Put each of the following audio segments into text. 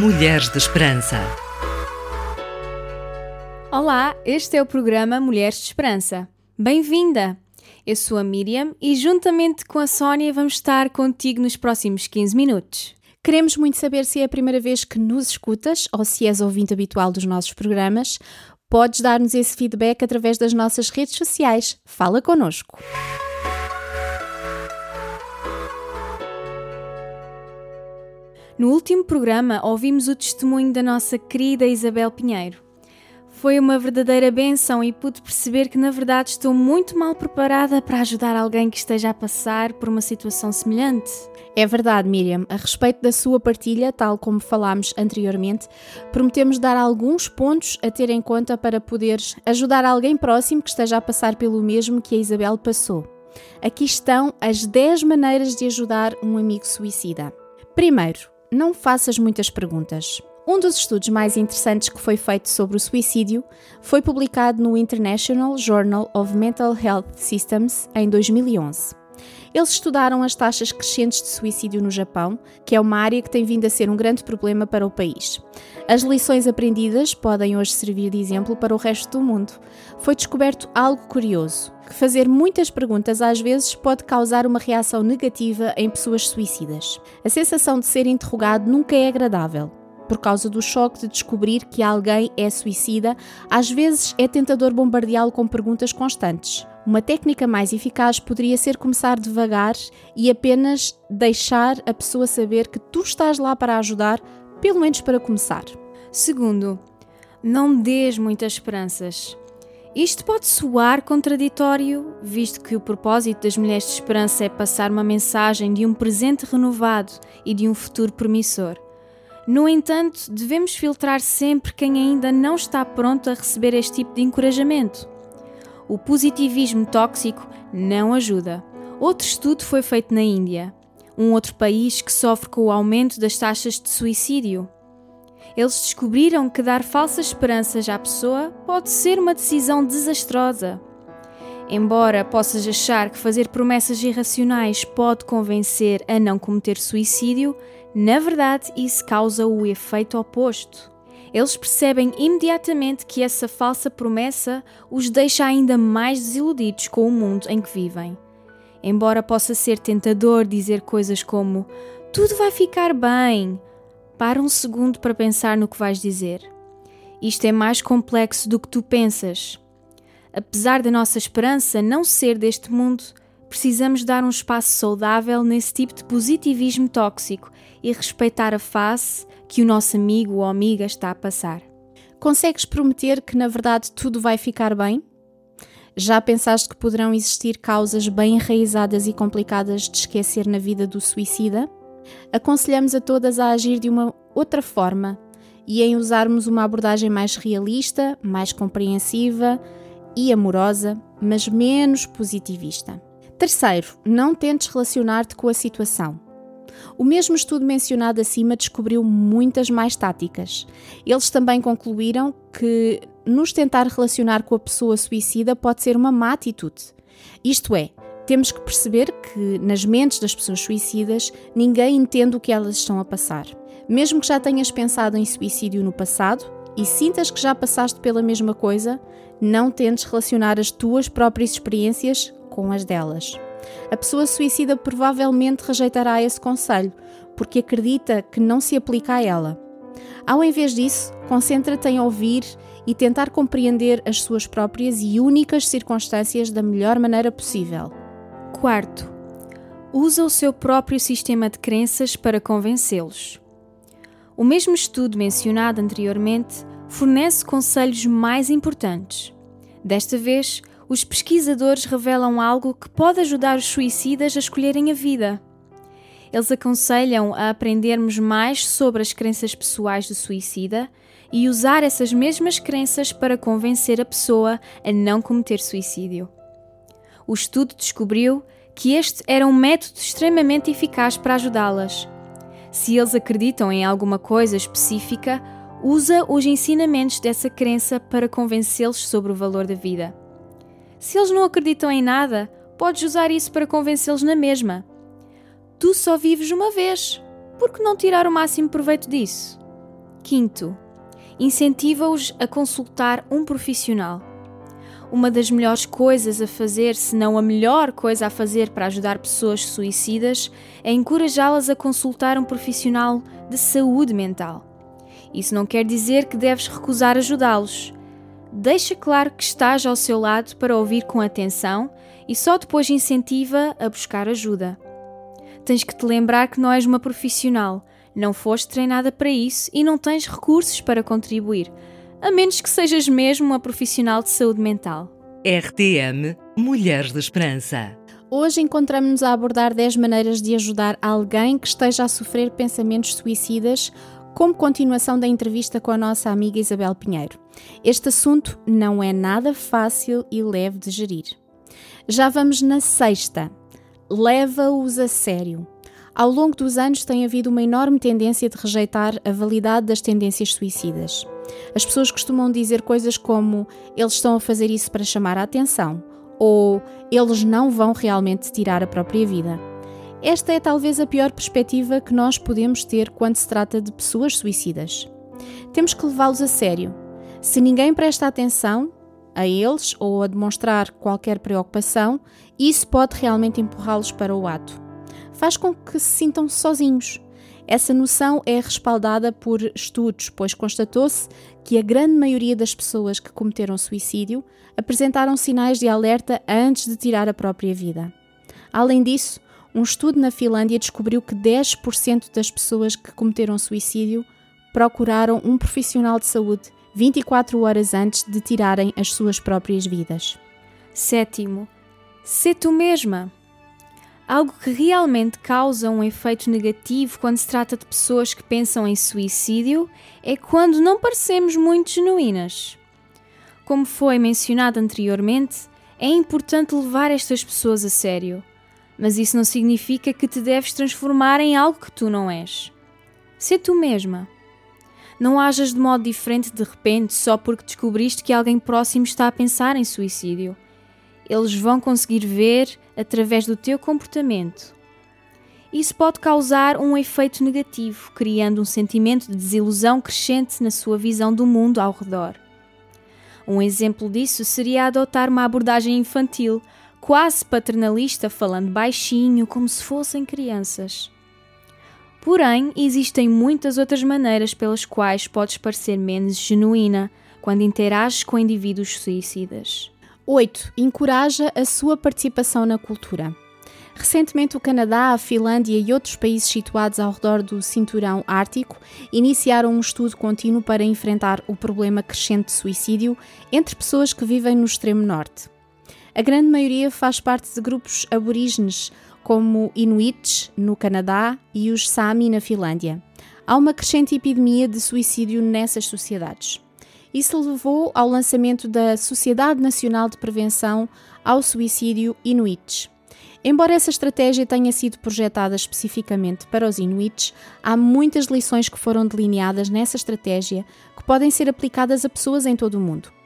Mulheres de Esperança. Olá, este é o programa Mulheres de Esperança. Bem-vinda! Eu sou a Miriam e, juntamente com a Sónia, vamos estar contigo nos próximos 15 minutos. Queremos muito saber se é a primeira vez que nos escutas ou se és ouvinte habitual dos nossos programas. Podes dar-nos esse feedback através das nossas redes sociais. Fala connosco. No último programa, ouvimos o testemunho da nossa querida Isabel Pinheiro. Foi uma verdadeira benção e pude perceber que, na verdade, estou muito mal preparada para ajudar alguém que esteja a passar por uma situação semelhante. É verdade, Miriam. A respeito da sua partilha, tal como falámos anteriormente, prometemos dar alguns pontos a ter em conta para poderes ajudar alguém próximo que esteja a passar pelo mesmo que a Isabel passou. Aqui estão as 10 maneiras de ajudar um amigo suicida. Primeiro, não faças muitas perguntas. Um dos estudos mais interessantes que foi feito sobre o suicídio foi publicado no International Journal of Mental Health Systems em 2011. Eles estudaram as taxas crescentes de suicídio no Japão, que é uma área que tem vindo a ser um grande problema para o país. As lições aprendidas podem hoje servir de exemplo para o resto do mundo. Foi descoberto algo curioso: que fazer muitas perguntas às vezes pode causar uma reação negativa em pessoas suicidas. A sensação de ser interrogado nunca é agradável. Por causa do choque de descobrir que alguém é suicida, às vezes é tentador bombardeá-lo com perguntas constantes. Uma técnica mais eficaz poderia ser começar devagar e apenas deixar a pessoa saber que tu estás lá para ajudar, pelo menos para começar. Segundo, não dês muitas esperanças. Isto pode soar contraditório, visto que o propósito das Mulheres de Esperança é passar uma mensagem de um presente renovado e de um futuro promissor. No entanto, devemos filtrar sempre quem ainda não está pronto a receber este tipo de encorajamento. O positivismo tóxico não ajuda. Outro estudo foi feito na Índia, um outro país que sofre com o aumento das taxas de suicídio. Eles descobriram que dar falsas esperanças à pessoa pode ser uma decisão desastrosa. Embora possas achar que fazer promessas irracionais pode convencer a não cometer suicídio, na verdade isso causa o efeito oposto. Eles percebem imediatamente que essa falsa promessa os deixa ainda mais desiludidos com o mundo em que vivem. Embora possa ser tentador dizer coisas como tudo vai ficar bem, para um segundo para pensar no que vais dizer. Isto é mais complexo do que tu pensas. Apesar da nossa esperança não ser deste mundo, precisamos dar um espaço saudável nesse tipo de positivismo tóxico e respeitar a face que o nosso amigo ou amiga está a passar. Consegues prometer que na verdade tudo vai ficar bem? Já pensaste que poderão existir causas bem enraizadas e complicadas de esquecer na vida do suicida? Aconselhamos a todas a agir de uma outra forma e em usarmos uma abordagem mais realista, mais compreensiva e amorosa, mas menos positivista. Terceiro, não tentes relacionar-te com a situação. O mesmo estudo mencionado acima descobriu muitas mais táticas. Eles também concluíram que nos tentar relacionar com a pessoa suicida pode ser uma má atitude. Isto é, temos que perceber que nas mentes das pessoas suicidas ninguém entende o que elas estão a passar. Mesmo que já tenhas pensado em suicídio no passado e sintas que já passaste pela mesma coisa, não tentes relacionar as tuas próprias experiências com as delas. A pessoa suicida provavelmente rejeitará esse conselho, porque acredita que não se aplica a ela. Ao invés disso, concentra-te em ouvir e tentar compreender as suas próprias e únicas circunstâncias da melhor maneira possível. Quarto, usa o seu próprio sistema de crenças para convencê-los. O mesmo estudo mencionado anteriormente fornece conselhos mais importantes. Desta vez, os pesquisadores revelam algo que pode ajudar os suicidas a escolherem a vida. Eles aconselham a aprendermos mais sobre as crenças pessoais do suicida e usar essas mesmas crenças para convencer a pessoa a não cometer suicídio. O estudo descobriu que este era um método extremamente eficaz para ajudá-las. Se eles acreditam em alguma coisa específica, usa os ensinamentos dessa crença para convencê-los sobre o valor da vida. Se eles não acreditam em nada, podes usar isso para convencê-los na mesma. Tu só vives uma vez. Por que não tirar o máximo proveito disso? Quinto, incentiva-os a consultar um profissional. Uma das melhores coisas a fazer, se não a melhor coisa a fazer para ajudar pessoas suicidas, é encorajá-las a consultar um profissional de saúde mental. Isso não quer dizer que deves recusar ajudá-los. Deixa claro que estás ao seu lado para ouvir com atenção e só depois incentiva a buscar ajuda. Tens que te lembrar que não és uma profissional, não foste treinada para isso e não tens recursos para contribuir a menos que sejas mesmo uma profissional de saúde mental. RTM Mulheres de Esperança. Hoje encontramos-nos a abordar 10 maneiras de ajudar alguém que esteja a sofrer pensamentos suicidas, como continuação da entrevista com a nossa amiga Isabel Pinheiro. Este assunto não é nada fácil e leve de gerir. Já vamos na sexta. Leva-os a sério. Ao longo dos anos tem havido uma enorme tendência de rejeitar a validade das tendências suicidas. As pessoas costumam dizer coisas como eles estão a fazer isso para chamar a atenção ou eles não vão realmente tirar a própria vida. Esta é talvez a pior perspectiva que nós podemos ter quando se trata de pessoas suicidas. Temos que levá-los a sério. Se ninguém presta atenção a eles ou a demonstrar qualquer preocupação, isso pode realmente empurrá-los para o ato. Faz com que se sintam sozinhos essa noção é respaldada por estudos, pois constatou-se que a grande maioria das pessoas que cometeram suicídio apresentaram sinais de alerta antes de tirar a própria vida. Além disso, um estudo na Finlândia descobriu que 10% das pessoas que cometeram suicídio procuraram um profissional de saúde 24 horas antes de tirarem as suas próprias vidas. Sétimo, sê tu mesma. Algo que realmente causa um efeito negativo quando se trata de pessoas que pensam em suicídio é quando não parecemos muito genuínas. Como foi mencionado anteriormente, é importante levar estas pessoas a sério, mas isso não significa que te deves transformar em algo que tu não és. Sê tu mesma. Não hajas de modo diferente de repente só porque descobriste que alguém próximo está a pensar em suicídio eles vão conseguir ver através do teu comportamento. Isso pode causar um efeito negativo, criando um sentimento de desilusão crescente na sua visão do mundo ao redor. Um exemplo disso seria adotar uma abordagem infantil, quase paternalista, falando baixinho, como se fossem crianças. Porém, existem muitas outras maneiras pelas quais podes parecer menos genuína quando interages com indivíduos suicidas. 8. Encoraja a sua participação na cultura. Recentemente, o Canadá, a Finlândia e outros países situados ao redor do cinturão ártico iniciaram um estudo contínuo para enfrentar o problema crescente de suicídio entre pessoas que vivem no extremo norte. A grande maioria faz parte de grupos aborígenes, como Inuits, no Canadá, e os Sami, na Finlândia. Há uma crescente epidemia de suicídio nessas sociedades. Isso levou ao lançamento da Sociedade Nacional de Prevenção ao Suicídio Inuits. Embora essa estratégia tenha sido projetada especificamente para os Inuits, há muitas lições que foram delineadas nessa estratégia que podem ser aplicadas a pessoas em todo o mundo.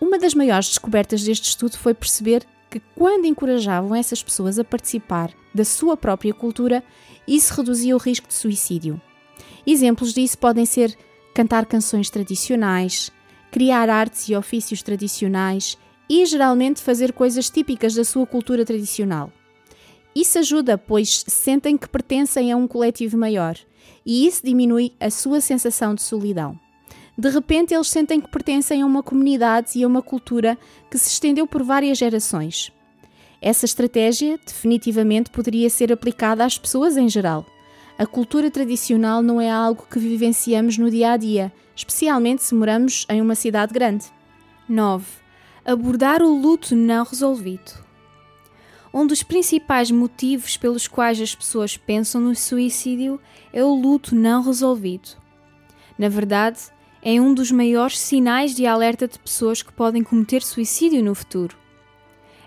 Uma das maiores descobertas deste estudo foi perceber que, quando encorajavam essas pessoas a participar da sua própria cultura, isso reduzia o risco de suicídio. Exemplos disso podem ser cantar canções tradicionais, criar artes e ofícios tradicionais e geralmente fazer coisas típicas da sua cultura tradicional. Isso ajuda, pois sentem que pertencem a um coletivo maior e isso diminui a sua sensação de solidão. De repente, eles sentem que pertencem a uma comunidade e a uma cultura que se estendeu por várias gerações. Essa estratégia definitivamente poderia ser aplicada às pessoas em geral a cultura tradicional não é algo que vivenciamos no dia a dia, especialmente se moramos em uma cidade grande. 9. Abordar o luto não resolvido. Um dos principais motivos pelos quais as pessoas pensam no suicídio é o luto não resolvido. Na verdade, é um dos maiores sinais de alerta de pessoas que podem cometer suicídio no futuro.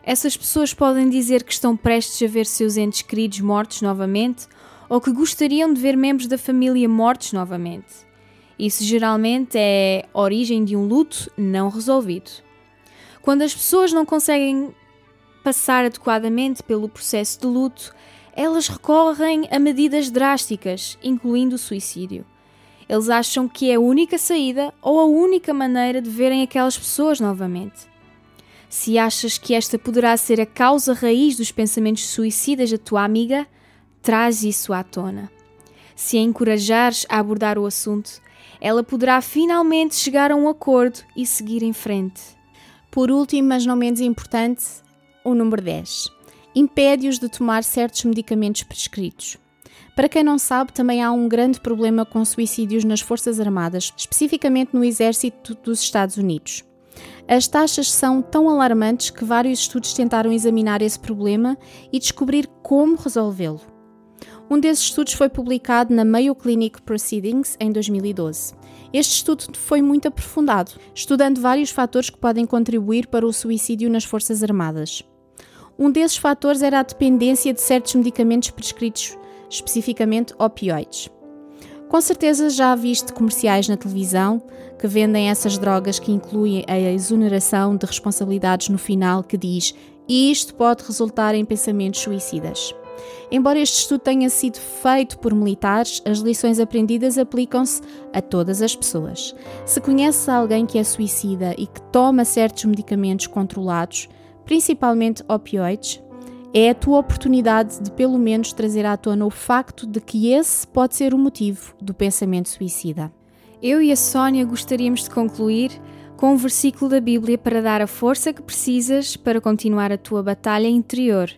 Essas pessoas podem dizer que estão prestes a ver seus entes queridos mortos novamente ou que gostariam de ver membros da família mortos novamente. Isso geralmente é origem de um luto não resolvido. Quando as pessoas não conseguem passar adequadamente pelo processo de luto, elas recorrem a medidas drásticas, incluindo o suicídio. Eles acham que é a única saída ou a única maneira de verem aquelas pessoas novamente. Se achas que esta poderá ser a causa raiz dos pensamentos suicidas da tua amiga, traz isso à tona. Se a encorajares a abordar o assunto, ela poderá finalmente chegar a um acordo e seguir em frente. Por último, mas não menos importante, o número 10. Impede-os de tomar certos medicamentos prescritos. Para quem não sabe, também há um grande problema com suicídios nas Forças Armadas, especificamente no Exército dos Estados Unidos. As taxas são tão alarmantes que vários estudos tentaram examinar esse problema e descobrir como resolvê-lo. Um desses estudos foi publicado na Mayo Clinic Proceedings em 2012. Este estudo foi muito aprofundado, estudando vários fatores que podem contribuir para o suicídio nas Forças Armadas. Um desses fatores era a dependência de certos medicamentos prescritos, especificamente opioides. Com certeza já viste comerciais na televisão que vendem essas drogas que incluem a exoneração de responsabilidades no final que diz isto pode resultar em pensamentos suicidas. Embora este estudo tenha sido feito por militares, as lições aprendidas aplicam-se a todas as pessoas. Se conheces alguém que é suicida e que toma certos medicamentos controlados, principalmente opioides, é a tua oportunidade de pelo menos trazer à tona o facto de que esse pode ser o motivo do pensamento suicida. Eu e a Sónia gostaríamos de concluir com um versículo da Bíblia para dar a força que precisas para continuar a tua batalha interior,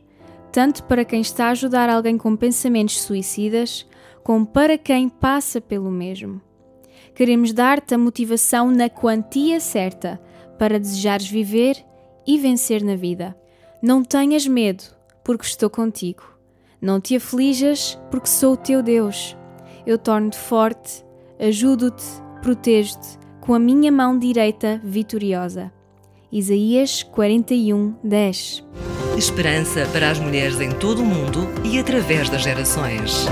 tanto para quem está a ajudar alguém com pensamentos suicidas, como para quem passa pelo mesmo. Queremos dar-te a motivação na quantia certa para desejares viver e vencer na vida. Não tenhas medo, porque estou contigo. Não te aflijas, porque sou o teu Deus. Eu torno-te forte, ajudo-te, protejo-te com a minha mão direita vitoriosa. Isaías 41, 10 Esperança para as mulheres em todo o mundo e através das gerações.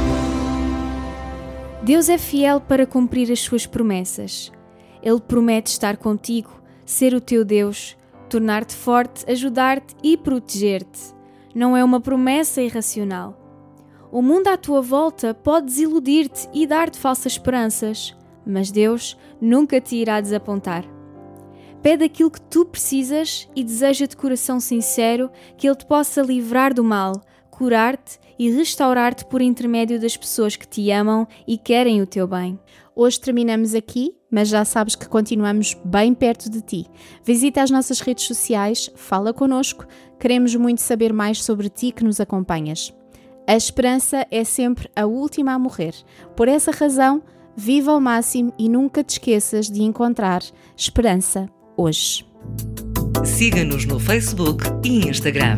Deus é fiel para cumprir as suas promessas. Ele promete estar contigo, ser o teu Deus, tornar-te forte, ajudar-te e proteger-te não é uma promessa irracional. O mundo à tua volta pode desiludir-te e dar-te falsas esperanças, mas Deus nunca te irá desapontar. Pede aquilo que tu precisas e deseja de coração sincero que Ele te possa livrar do mal, curar-te e restaurar-te por intermédio das pessoas que te amam e querem o teu bem. Hoje terminamos aqui, mas já sabes que continuamos bem perto de ti. Visita as nossas redes sociais, fala connosco, queremos muito saber mais sobre ti que nos acompanhas. A esperança é sempre a última a morrer. Por essa razão, viva ao máximo e nunca te esqueças de encontrar esperança hoje. Siga-nos no Facebook e Instagram.